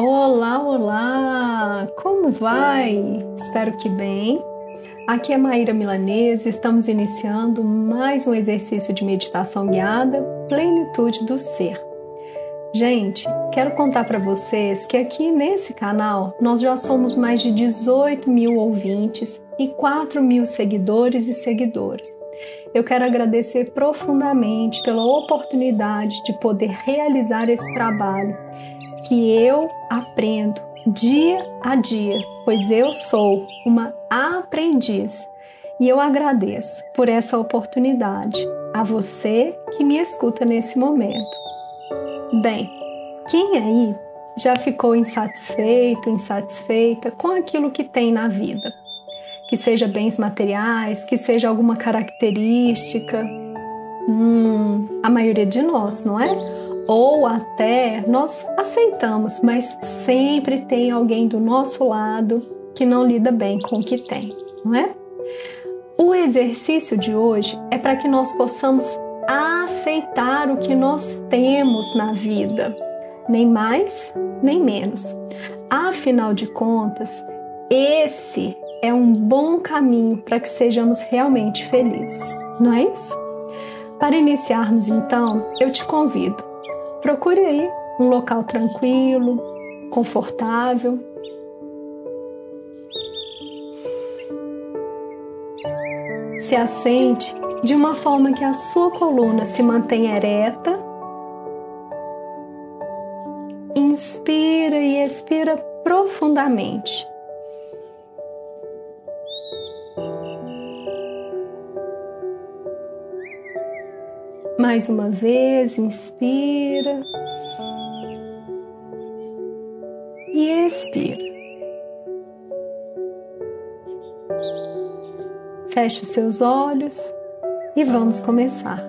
Olá, olá! Como vai? Espero que bem. Aqui é Maíra Milanese, estamos iniciando mais um exercício de meditação guiada, Plenitude do Ser. Gente, quero contar para vocês que aqui nesse canal nós já somos mais de 18 mil ouvintes e 4 mil seguidores e seguidoras. Eu quero agradecer profundamente pela oportunidade de poder realizar esse trabalho que eu aprendo dia a dia, pois eu sou uma aprendiz. E eu agradeço por essa oportunidade a você que me escuta nesse momento. Bem, quem aí já ficou insatisfeito, insatisfeita com aquilo que tem na vida? Que seja bens materiais, que seja alguma característica. Hum, a maioria de nós, não é? Ou até nós aceitamos, mas sempre tem alguém do nosso lado que não lida bem com o que tem, não é? O exercício de hoje é para que nós possamos aceitar o que nós temos na vida, nem mais nem menos. Afinal de contas, esse é um bom caminho para que sejamos realmente felizes, não é isso? Para iniciarmos então, eu te convido Procure aí um local tranquilo, confortável. Se assente de uma forma que a sua coluna se mantenha ereta. Inspira e expira profundamente. Mais uma vez, inspira e expira. Feche os seus olhos e vamos começar.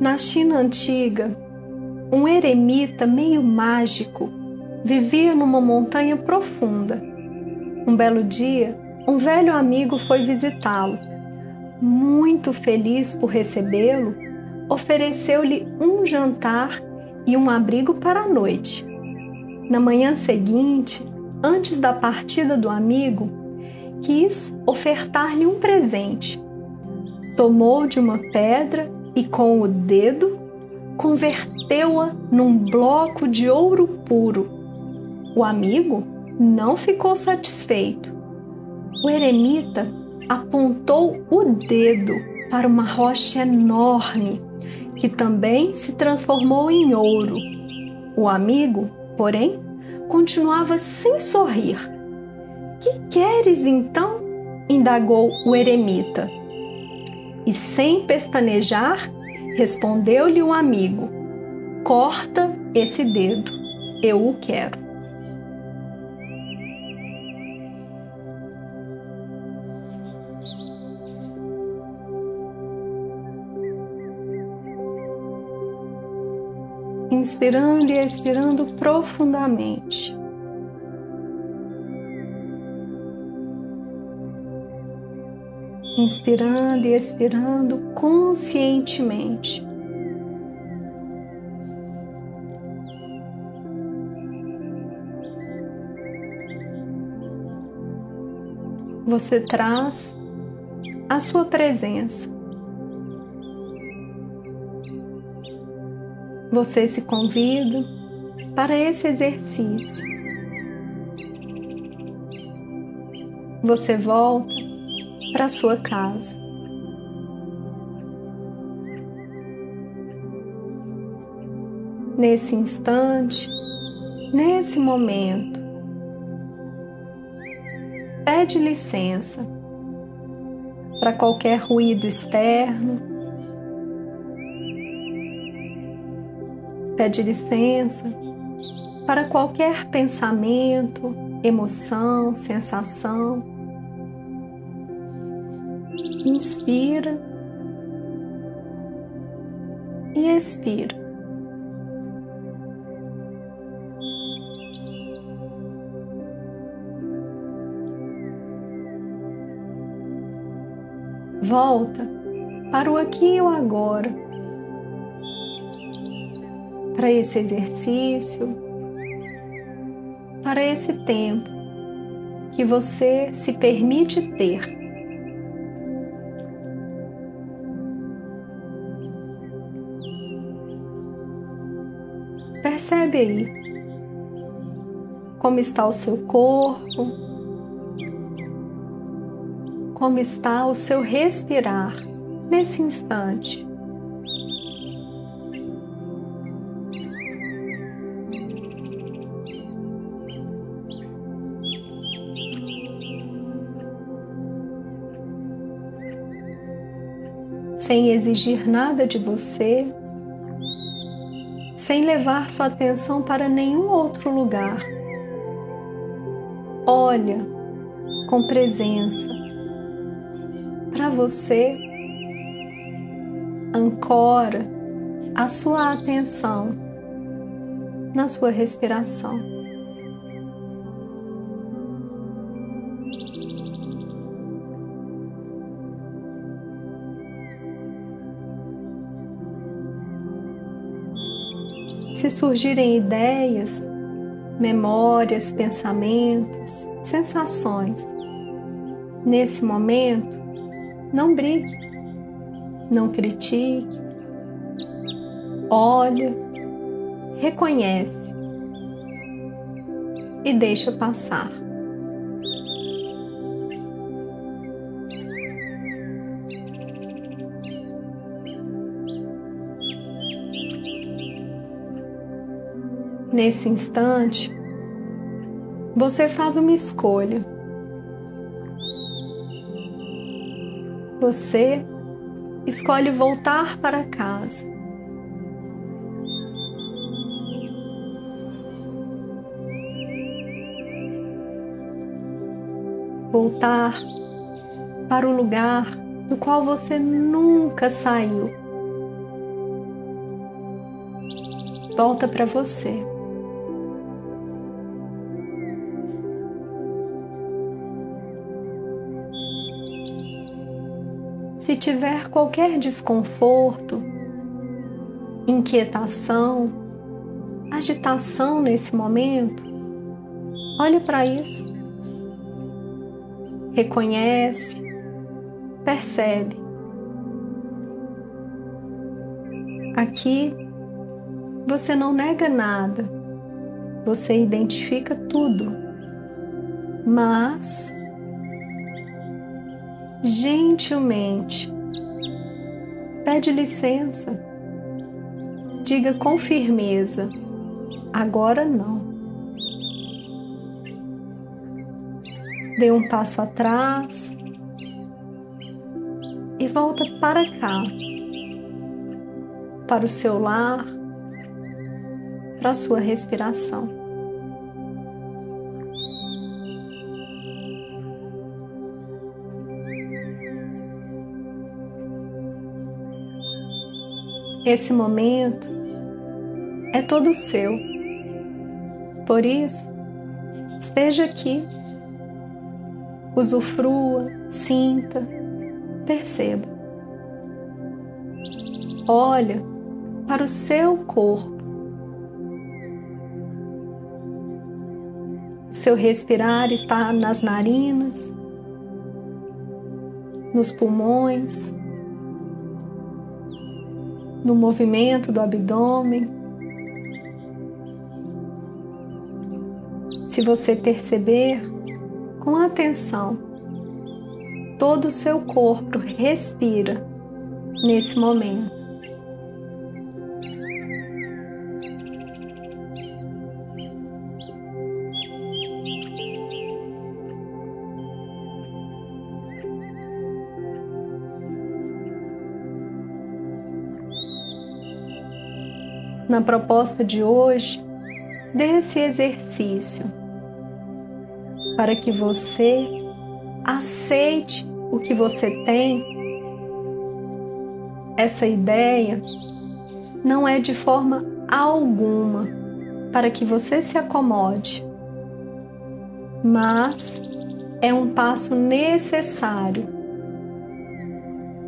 Na China antiga, um eremita meio mágico vivia numa montanha profunda. Um belo dia, um velho amigo foi visitá-lo. Muito feliz por recebê-lo, ofereceu-lhe um jantar e um abrigo para a noite. Na manhã seguinte, antes da partida do amigo, quis ofertar-lhe um presente. Tomou de uma pedra e com o dedo converteu-a num bloco de ouro puro. O amigo não ficou satisfeito. O eremita apontou o dedo para uma rocha enorme que também se transformou em ouro. O amigo, porém, continuava sem sorrir. Que queres então? indagou o eremita. E sem pestanejar, Respondeu-lhe um amigo: Corta esse dedo, eu o quero. Inspirando e expirando profundamente. inspirando e expirando conscientemente. Você traz a sua presença. Você se convida para esse exercício. Você volta para sua casa. Nesse instante, nesse momento, pede licença para qualquer ruído externo. Pede licença para qualquer pensamento, emoção, sensação inspira e expira. Volta. Para o aqui e o agora, para esse exercício, para esse tempo que você se permite ter. Percebe aí como está o seu corpo, como está o seu respirar nesse instante. Sem exigir nada de você, sem levar sua atenção para nenhum outro lugar. Olha com presença para você, ancora a sua atenção na sua respiração. Se surgirem ideias, memórias, pensamentos, sensações, nesse momento, não brigue, não critique, olha, reconhece e deixa passar. Nesse instante, você faz uma escolha. Você escolhe voltar para casa. Voltar para o lugar do qual você nunca saiu. Volta para você. Se tiver qualquer desconforto, inquietação, agitação nesse momento, olhe para isso. Reconhece, percebe. Aqui você não nega nada, você identifica tudo, mas gentilmente. Pede licença. Diga com firmeza: agora não. Dê um passo atrás e volta para cá, para o seu lar, para a sua respiração. Esse momento é todo seu. Por isso, esteja aqui, usufrua, sinta, perceba. Olha para o seu corpo. O seu respirar está nas narinas, nos pulmões, no movimento do abdômen. Se você perceber com atenção, todo o seu corpo respira nesse momento. Na proposta de hoje desse exercício para que você aceite o que você tem. Essa ideia não é de forma alguma para que você se acomode, mas é um passo necessário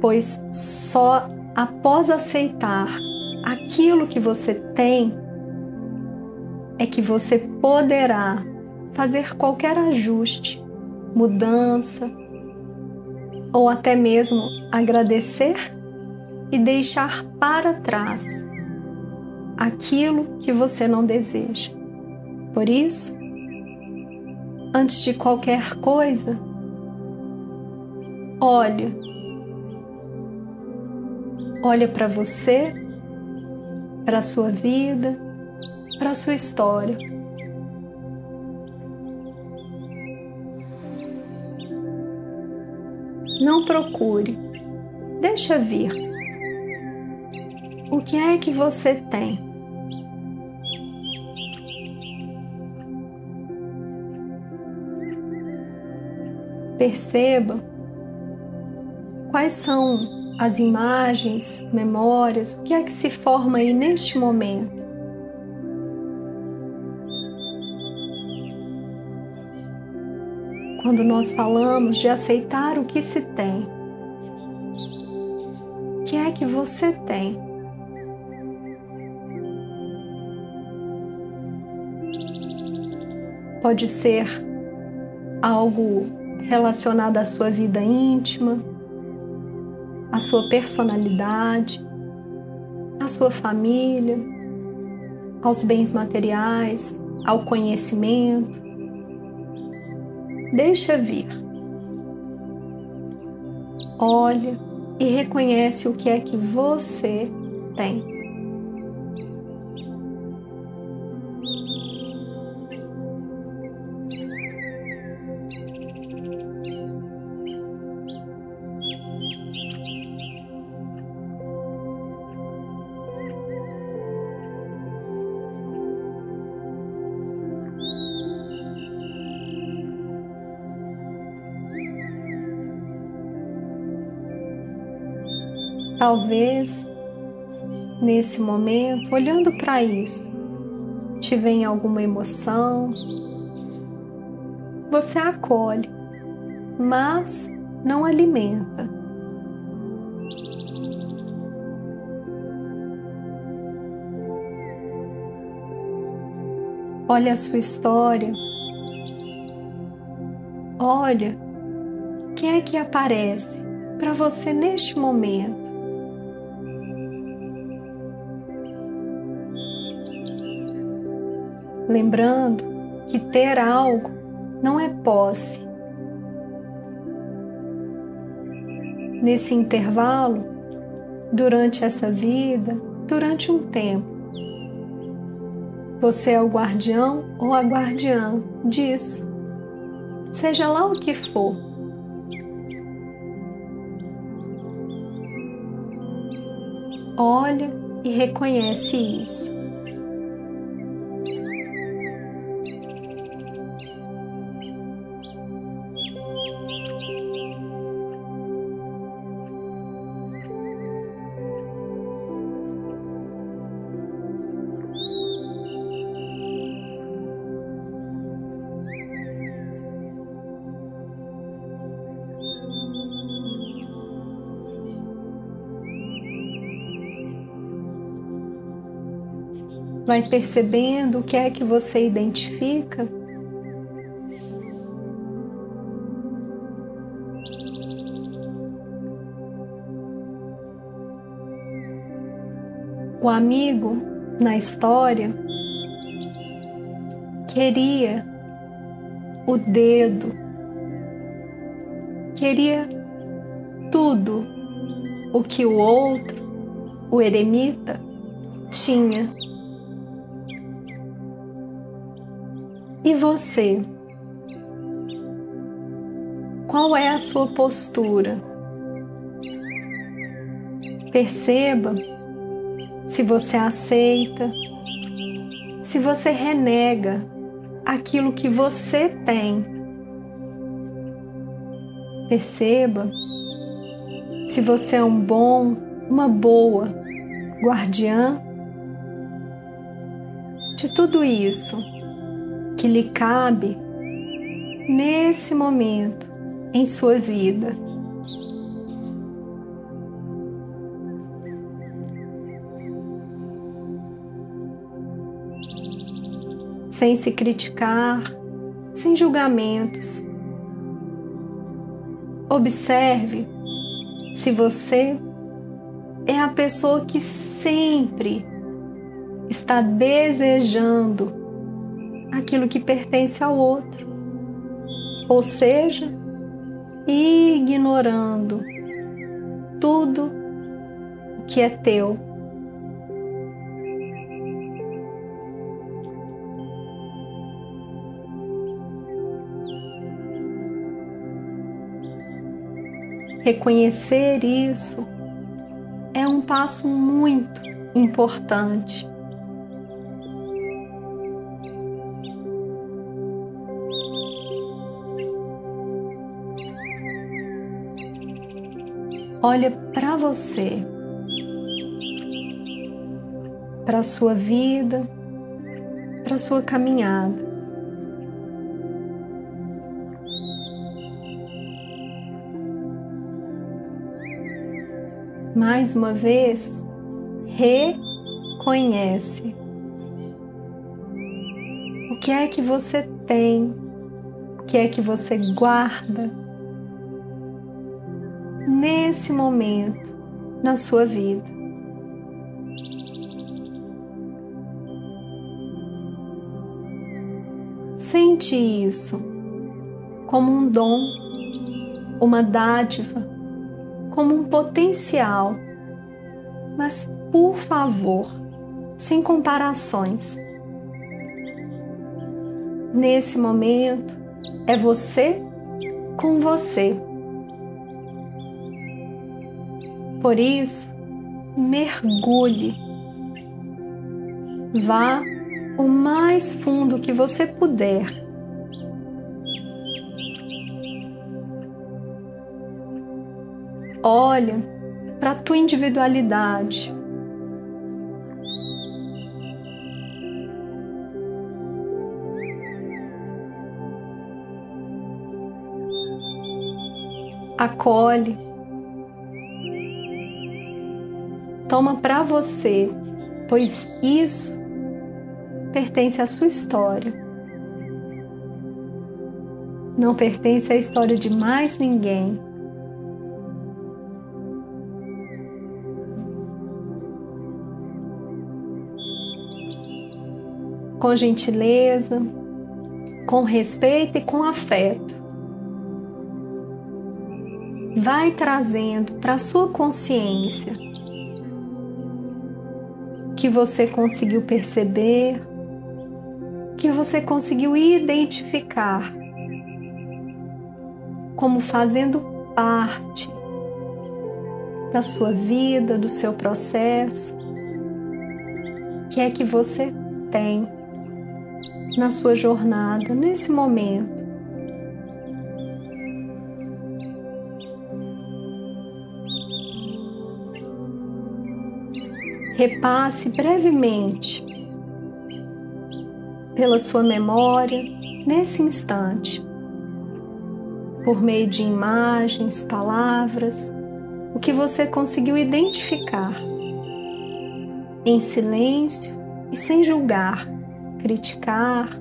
pois só após aceitar aquilo que você tem é que você poderá fazer qualquer ajuste, mudança ou até mesmo agradecer e deixar para trás aquilo que você não deseja. Por isso, antes de qualquer coisa, olhe. Olha para você, para a sua vida, para a sua história. Não procure, deixa vir. O que é que você tem? Perceba quais são as imagens, memórias, o que é que se forma aí neste momento. Quando nós falamos de aceitar o que se tem, o que é que você tem? Pode ser algo relacionada à sua vida íntima, à sua personalidade, à sua família, aos bens materiais, ao conhecimento. Deixa vir. Olha e reconhece o que é que você tem. Talvez nesse momento, olhando para isso, te venha alguma emoção, você acolhe, mas não alimenta. Olha a sua história. Olha o que é que aparece para você neste momento. Lembrando que ter algo não é posse. Nesse intervalo, durante essa vida, durante um tempo, você é o guardião ou a guardiã disso, seja lá o que for. Olha e reconhece isso. Vai percebendo o que é que você identifica. O amigo na história queria o dedo, queria tudo o que o outro, o eremita, tinha. E você? Qual é a sua postura? Perceba se você aceita, se você renega aquilo que você tem. Perceba se você é um bom, uma boa guardiã de tudo isso que lhe cabe nesse momento em sua vida. Sem se criticar, sem julgamentos. Observe se você é a pessoa que sempre está desejando aquilo que pertence ao outro, ou seja, ignorando tudo o que é teu. Reconhecer isso é um passo muito importante. Olha para você, para a sua vida, para a sua caminhada. Mais uma vez, reconhece. O que é que você tem? O que é que você guarda? Nesse momento na sua vida. Sente isso como um dom, uma dádiva, como um potencial, mas por favor, sem comparações. Nesse momento, é você com você. Por isso, mergulhe. Vá o mais fundo que você puder. Olha para a tua individualidade. Acolhe Toma para você, pois isso pertence à sua história. Não pertence à história de mais ninguém. Com gentileza, com respeito e com afeto. Vai trazendo para sua consciência que você conseguiu perceber, que você conseguiu identificar como fazendo parte da sua vida, do seu processo, que é que você tem na sua jornada nesse momento. Repasse brevemente pela sua memória nesse instante, por meio de imagens, palavras, o que você conseguiu identificar, em silêncio e sem julgar, criticar,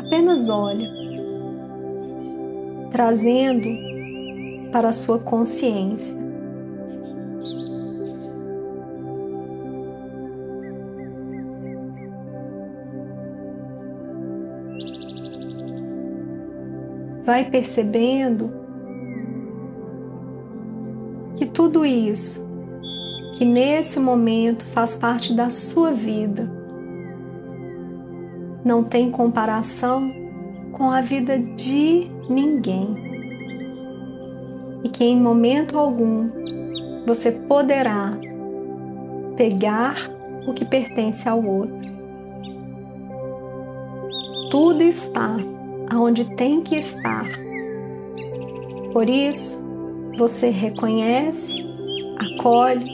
apenas olha, trazendo para a sua consciência vai percebendo que tudo isso, que nesse momento faz parte da sua vida, não tem comparação com a vida de ninguém. E que em momento algum você poderá pegar o que pertence ao outro. Tudo está aonde tem que estar. Por isso, você reconhece, acolhe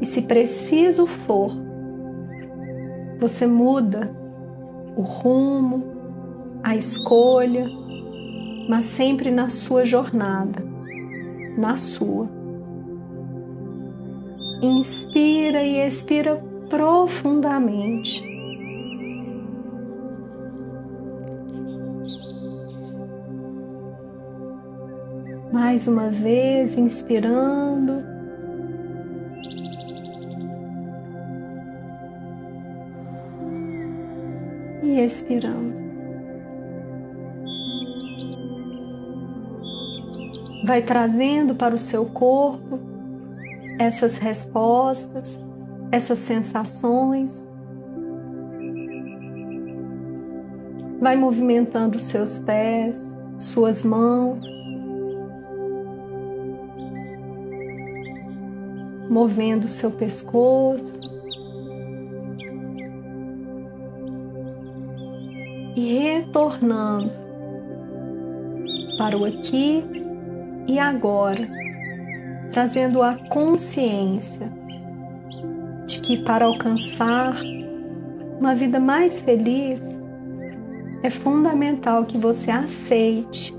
e, se preciso for, você muda o rumo, a escolha, mas sempre na sua jornada, na sua. Inspira e expira profundamente. Mais uma vez, inspirando. E expirando. Vai trazendo para o seu corpo essas respostas, essas sensações. Vai movimentando seus pés, suas mãos, movendo seu pescoço e retornando para o aqui e agora, trazendo a consciência de que para alcançar uma vida mais feliz é fundamental que você aceite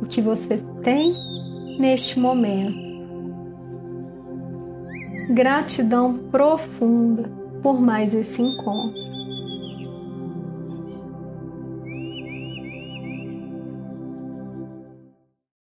o que você tem neste momento. Gratidão profunda por mais esse encontro.